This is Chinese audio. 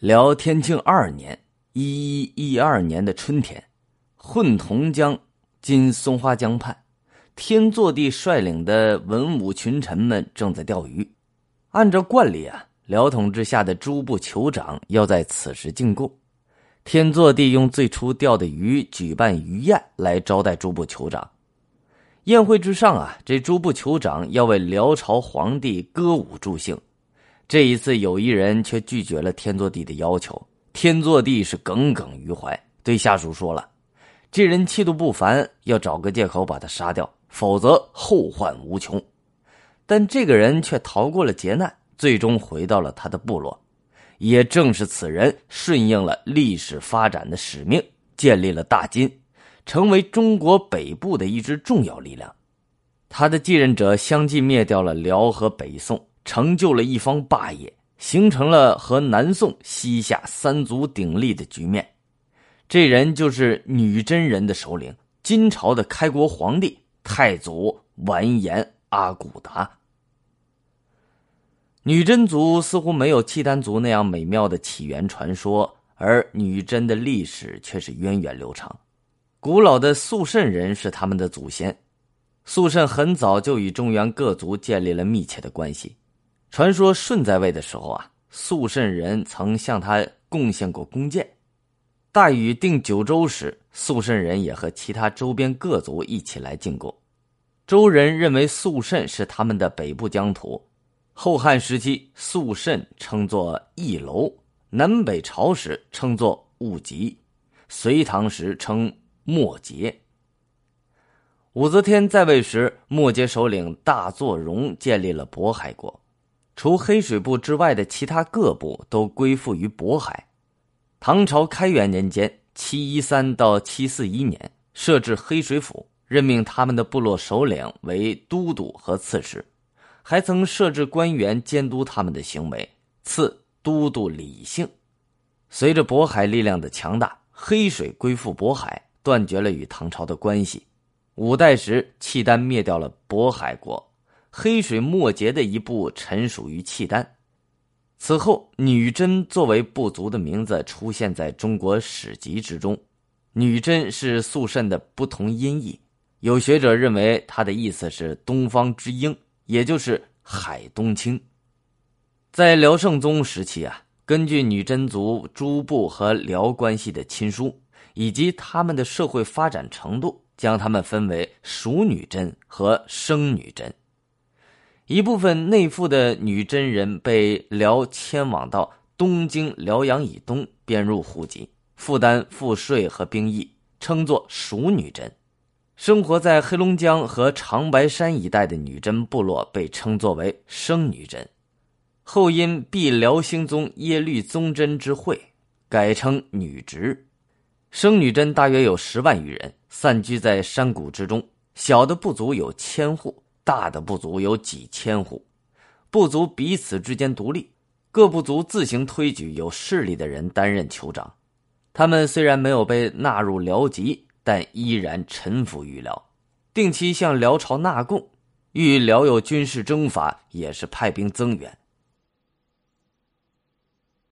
辽天庆二年（一一一二年的春天），混同江（今松花江畔），天祚帝率领的文武群臣们正在钓鱼。按照惯例啊，辽统治下的诸部酋长要在此时进贡。天祚帝用最初钓的鱼举办鱼宴来招待诸部酋长。宴会之上啊，这诸部酋长要为辽朝皇帝歌舞助兴。这一次，有一人却拒绝了天祚帝的要求。天祚帝是耿耿于怀，对下属说了：“这人气度不凡，要找个借口把他杀掉，否则后患无穷。”但这个人却逃过了劫难，最终回到了他的部落。也正是此人，顺应了历史发展的使命，建立了大金。成为中国北部的一支重要力量，他的继任者相继灭掉了辽和北宋，成就了一方霸业，形成了和南宋、西夏三足鼎立的局面。这人就是女真人的首领，金朝的开国皇帝太祖完颜阿骨达。女真族似乎没有契丹族那样美妙的起源传说，而女真的历史却是源远流长。古老的肃慎人是他们的祖先，肃慎很早就与中原各族建立了密切的关系。传说舜在位的时候啊，肃慎人曾向他贡献过弓箭。大禹定九州时，肃慎人也和其他周边各族一起来进贡。周人认为肃慎是他们的北部疆土。后汉时期，肃慎称作义楼；南北朝时称作务吉；隋唐时称。莫杰。武则天在位时，莫杰首领大作荣建立了渤海国，除黑水部之外的其他各部都归附于渤海。唐朝开元年间（七一三到七四一年），设置黑水府，任命他们的部落首领为都督和刺史，还曾设置官员监督他们的行为，赐都督李姓。随着渤海力量的强大，黑水归附渤海。断绝了与唐朝的关系。五代时，契丹灭掉了渤海国，黑水末节的一部臣属于契丹。此后，女真作为部族的名字出现在中国史籍之中。女真是肃慎的不同音译，有学者认为它的意思是东方之鹰，也就是海东青。在辽圣宗时期啊，根据女真族诸部和辽关系的亲疏。以及他们的社会发展程度，将他们分为熟女真和生女真。一部分内附的女真人被辽迁往到东京、辽阳以东，编入户籍，负担赋税和兵役，称作熟女真。生活在黑龙江和长白山一带的女真部落被称作为生女真。后因避辽兴宗耶律宗真之讳，改称女直。生女真大约有十万余人，散居在山谷之中。小的不足有千户，大的部族有几千户。部族彼此之间独立，各部族自行推举有势力的人担任酋长。他们虽然没有被纳入辽籍，但依然臣服于辽，定期向辽朝纳贡。遇辽有军事征伐，也是派兵增援。